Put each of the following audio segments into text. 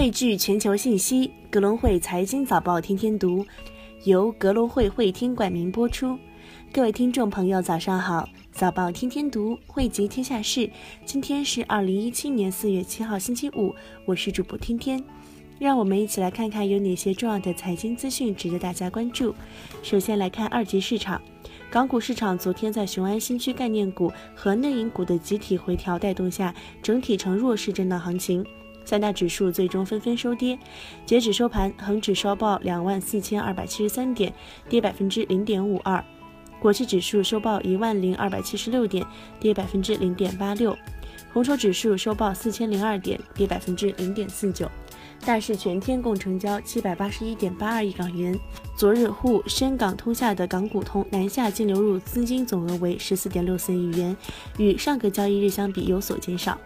汇聚全球信息，格隆汇财经早报天天读，由格隆汇会听冠名播出。各位听众朋友，早上好！早报天天读，汇集天下事。今天是二零一七年四月七号，星期五。我是主播天天，让我们一起来看看有哪些重要的财经资讯值得大家关注。首先来看二级市场。港股市场昨天在雄安新区概念股和内银股的集体回调带动下，整体呈弱势震荡行情，三大指数最终纷纷收跌。截止收盘，恒指收报两万四千二百七十三点，跌百分之零点五二；国际指数收报一万零二百七十六点，跌百分之零点八六；红筹指数收报四千零二点，跌百分之零点四九。大市全天共成交七百八十一点八二亿港元。昨日沪深港通下的港股通南下净流入资金总额为十四点六四亿元，与上个交易日相比有所减少。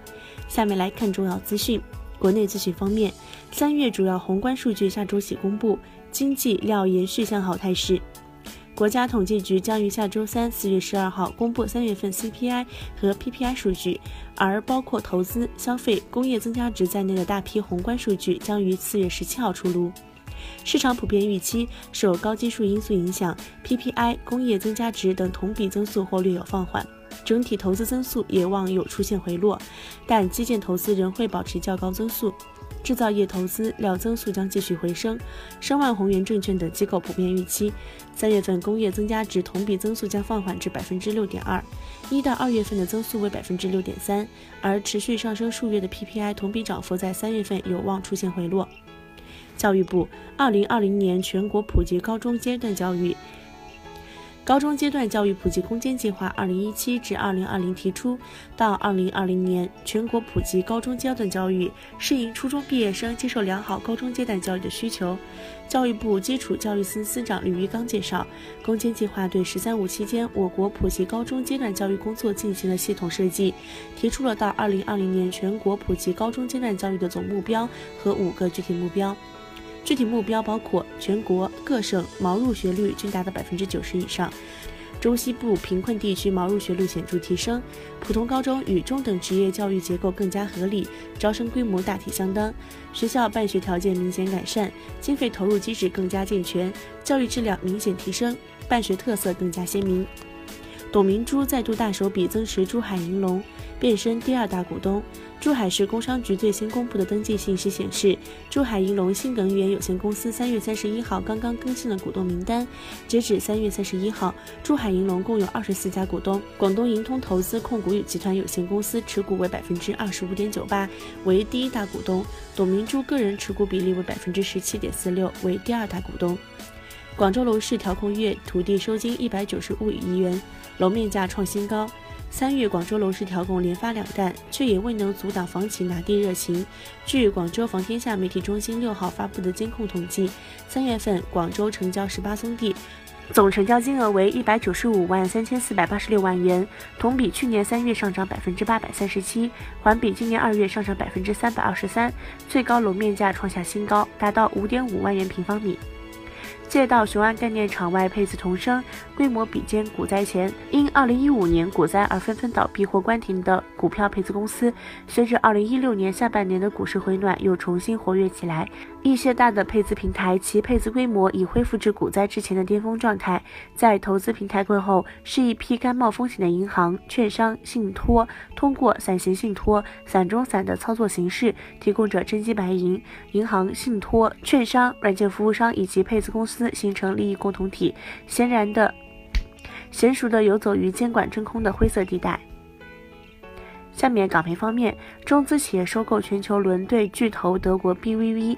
下面来看重要资讯。国内资讯方面，三月主要宏观数据下周起公布，经济料延续向好态势。国家统计局将于下周三四月十二号公布三月份 CPI 和 PPI 数据，而包括投资、消费、工业增加值在内的大批宏观数据将于四月十七号出炉。市场普遍预期，受高基数因素影响，PPI、工业增加值等同比增速或略有放缓，整体投资增速也望有出现回落，但基建投资仍会保持较高增速。制造业投资料增速将继续回升，申万宏源证券等机构普遍预期，三月份工业增加值同比增速将放缓至百分之六点二，一到二月份的增速为百分之六点三，而持续上升数月的 PPI 同比涨幅在三月份有望出现回落。教育部，二零二零年全国普及高中阶段教育。高中阶段教育普及攻坚计划（二零一七至二零二零）提出，到二零二零年全国普及高中阶段教育，适应初中毕业生接受良好高中阶段教育的需求。教育部基础教育司司长吕玉刚介绍，攻坚计划对“十三五”期间我国普及高中阶段教育工作进行了系统设计，提出了到二零二零年全国普及高中阶段教育的总目标和五个具体目标。具体目标包括全国各省毛入学率均达到百分之九十以上，中西部贫困地区毛入学率显著提升，普通高中与中等职业教育结构更加合理，招生规模大体相当，学校办学条件明显改善，经费投入机制更加健全，教育质量明显提升，办学特色更加鲜明。董明珠再度大手笔增持珠海银隆，变身第二大股东。珠海市工商局最新公布的登记信息显示，珠海银隆新能源有限公司三月三十一号刚刚更新了股东名单。截止三月三十一号，珠海银隆共有二十四家股东，广东银通投资控股与集团有限公司持股为百分之二十五点九八，为第一大股东。董明珠个人持股比例为百分之十七点四六，为第二大股东。广州楼市调控月土地收金一百九十五亿元，楼面价创新高。三月广州楼市调控连发两弹，却也未能阻挡房企拿地热情。据广州房天下媒体中心六号发布的监控统计，三月份广州成交十八宗地，总成交金额为一百九十五万三千四百八十六万元，同比去年三月上涨百分之八百三十七，环比今年二月上涨百分之三百二十三，最高楼面价创下新高，达到五点五万元平方米。借道雄安概念场外配资重生，规模比肩股灾前，因2015年股灾而纷纷倒闭或关停的股票配资公司，随着2016年下半年的股市回暖，又重新活跃起来。一些大的配资平台，其配资规模已恢复至股灾之前的巅峰状态。在投资平台过后，是一批甘冒风险的银行、券商、信托，通过散型信托、散中散的操作形式，提供着真金白银。银行、信托、券商、软件服务商以及配资公司形成利益共同体，显然的、娴熟的游走于监管真空的灰色地带。下面港媒方面，中资企业收购全球轮对巨头德国 BVV。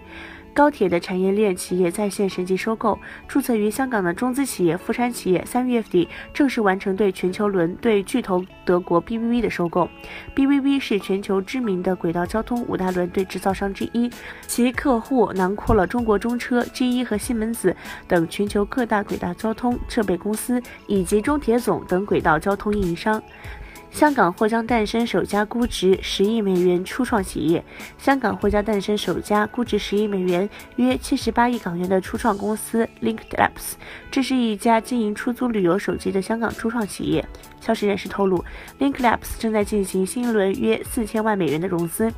高铁的产业链企业在线审计收购，注册于香港的中资企业富山企业三月底正式完成对全球轮对巨头德国 BVV 的收购。BVV 是全球知名的轨道交通五大轮对制造商之一，其客户囊括了中国中车、G1 和西门子等全球各大轨道交通设备公司，以及中铁总等轨道交通运营商。香港或将诞生首家估值十亿美元初创企业。香港或将诞生首家估值十亿美元（约七十八亿港元）的初创公司 Linked Labs，这是一家经营出租旅游手机的香港初创企业。消息人士透露，Linked Labs 正在进行新一轮约四千万美元的融资。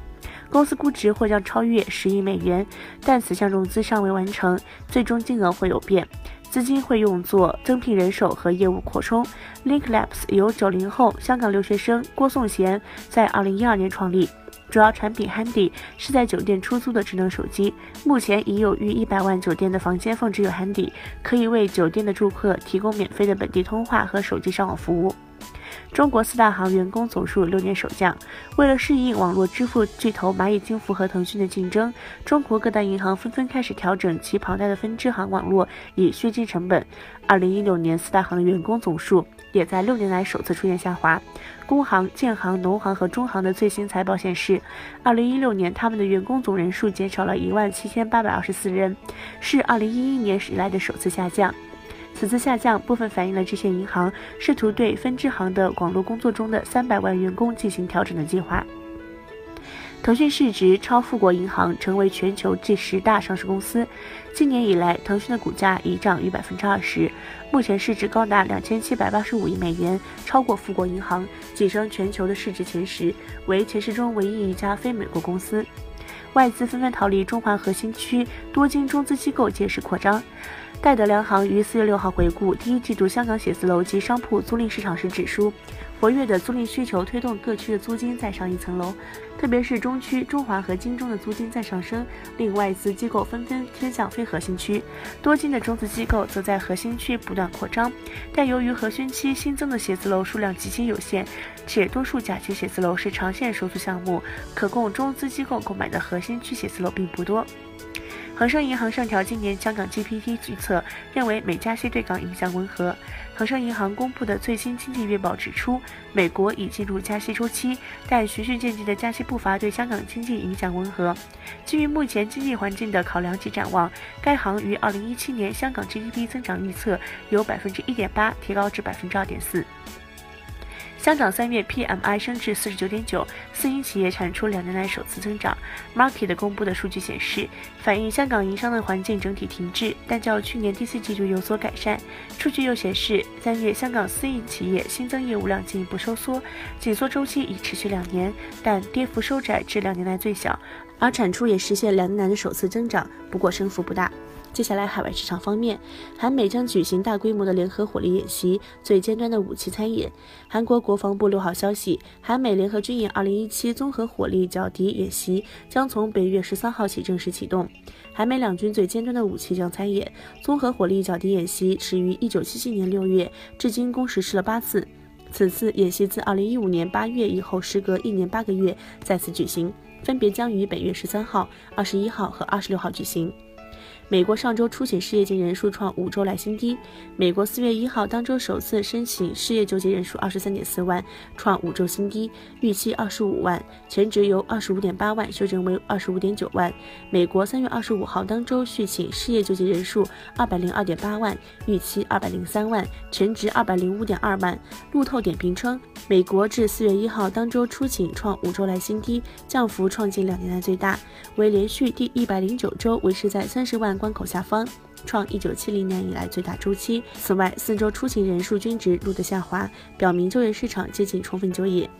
公司估值或将超越十亿美元，但此项融资尚未完成，最终金额会有变。资金会用作增聘人手和业务扩充。Link Labs 由九零后香港留学生郭颂贤在二零一二年创立，主要产品 Handy 是在酒店出租的智能手机。目前已有逾一百万酒店的房间放置有 Handy，可以为酒店的住客提供免费的本地通话和手机上网服务。中国四大行员工总数六年首降。为了适应网络支付巨头蚂蚁金服和腾讯的竞争，中国各大银行纷纷开始调整其庞大的分支行网络，以削减成本。二零一六年，四大行的员工总数也在六年来首次出现下滑。工行、建行、农行和中行的最新财报显示，二零一六年他们的员工总人数减少了一万七千八百二十四人，是二零一一年以来的首次下降。此次下降部分反映了这些银行试图对分支行的网络工作中的三百万员工进行调整的计划。腾讯市值超富国银行，成为全球第十大上市公司。今年以来，腾讯的股价已涨逾百分之二十，目前市值高达两千七百八十五亿美元，超过富国银行，跻身全球的市值前十，为前十中唯一一家非美国公司。外资纷纷逃离中华核心区，多金中资机构借势扩张。戴德梁行于四月六号回顾第一季度香港写字楼及商铺租赁市场时指出，活跃的租赁需求推动各区的租金再上一层楼，特别是中区、中环和金中的租金再上升，令外资机构纷纷偏向非核心区。多金的中资机构则在核心区不断扩张，但由于核心区新增的写字楼数量极其有限，且多数甲级写字楼是长线收租项目，可供中资机构购买的核心区写字楼并不多。恒生银行上调今年香港 GPT 预测，认为美加息对港影响温和。恒生银行公布的最新经济月报指出，美国已进入加息周期，但循序渐进的加息步伐对香港经济影响温和。基于目前经济环境的考量及展望，该行于2017年香港 GDP 增长预测由百分之一点八提高至百分之二点四。香港三月 PMI 升至四十九点九，私营企业产出两年来首次增长。Market 公布的数据显示，反映香港营商的环境整体停滞，但较去年第四季度有所改善。数据又显示，三月香港私营企业新增业务量进一步收缩，紧缩周期已持续两年，但跌幅收窄至两年来最小，而产出也实现两年来的首次增长，不过升幅不大。接下来，海外市场方面，韩美将举行大规模的联合火力演习，最尖端的武器参演。韩国国防部六号消息，韩美联合军演2017综合火力角敌演习将从本月十三号起正式启动。韩美两军最尖端的武器将参演。综合火力角敌演习始于1977年6月，至今共实施了八次。此次演习自2015年8月以后，时隔一年八个月再次举行，分别将于本月十三号、二十一号和二十六号举行。美国上周初请失业金人数创五周来新低。美国四月一号当周首次申请失业救济人数二十三点四万，创五周新低，预期二十五万，前值由二十五点八万修正为二十五点九万。美国三月二十五号当周续请失业救济人数二百零二点八万，预期二百零三万，前值二百零五点二万。路透点评称，美国至四月一号当周初请创五周来新低，降幅创近两年来最大，为连续第一百零九周维持在三十万。关口下方创一九七零年以来最大周期。此外，四周出行人数均值录得下滑，表明就业市场接近充分就业。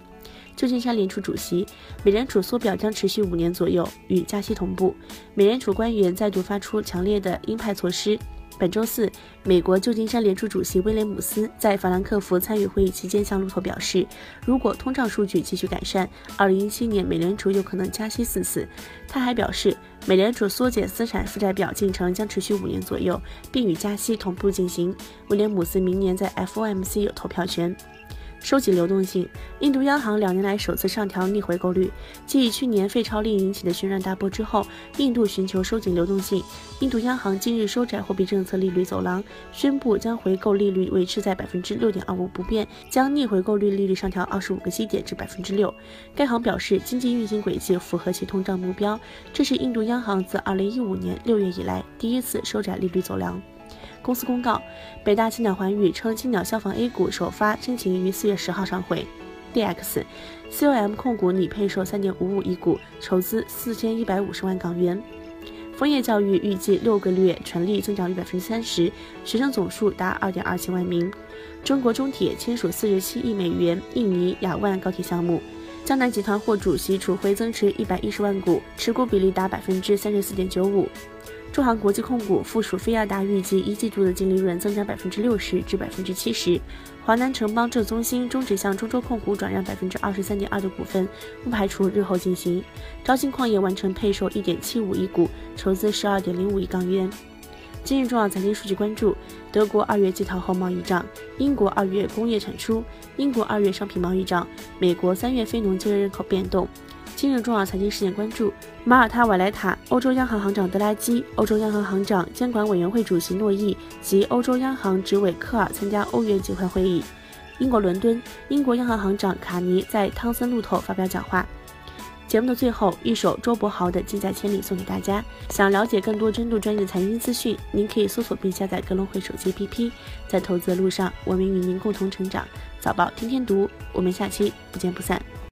旧金山联储主席，美联储缩表将持续五年左右，与加息同步。美联储官员再度发出强烈的鹰派措施。本周四，美国旧金山联储主席威廉姆斯在法兰克福参与会议期间向路透表示，如果通胀数据继续改善，2017年美联储有可能加息四次。他还表示，美联储缩减资产负债表进程将持续五年左右，并与加息同步进行。威廉姆斯明年在 FOMC 有投票权。收紧流动性，印度央行两年来首次上调逆回购率。继去年废钞令引起的轩然大波之后，印度寻求收紧流动性。印度央行今日收窄货币政策利率走廊，宣布将回购利率维持在百分之六点二五不变，将逆回购率利率上调二十五个基点至百分之六。该行表示，经济运行轨迹符合其通胀目标。这是印度央行自二零一五年六月以来第一次收窄利率走廊。公司公告，北大青鸟环宇称，青鸟消防 A 股首发申请于四月十号上会。DX，COM 控股拟配售三点五五亿股，筹资四千一百五十万港元。枫叶教育预计六个月纯利增长逾百分之三十，学生总数达二点二七万名。中国中铁签署四十七亿美元印尼雅万高铁项目。江南集团获主席处回增持一百一十万股，持股比例达百分之三十四点九五。中航国际控股附属飞亚达预计一季度的净利润增长百分之六十至百分之七十。华南城邦浙中心终止向中州控股转让百分之二十三点二的股份，不排除日后进行。招信矿业完成配售一点七五亿股，筹资十二点零五亿港元。今日重要财经数据关注：德国二月季淘后贸易账，英国二月工业产出，英国二月商品贸易账，美国三月非农就业人口变动。今日重要财经事件关注：马耳他瓦莱塔、欧洲央行行长德拉基、欧洲央行行长监管委员会主席诺伊及欧洲央行执委科尔参加欧元结汇会议。英国伦敦，英国央行行长卡尼在汤森路透发表讲话。节目的最后，一首周柏豪的《近在千里》送给大家。想了解更多深度专业的财经资讯，您可以搜索并下载格隆汇手机 APP。在投资的路上，我们与您共同成长。早报天天读，我们下期不见不散。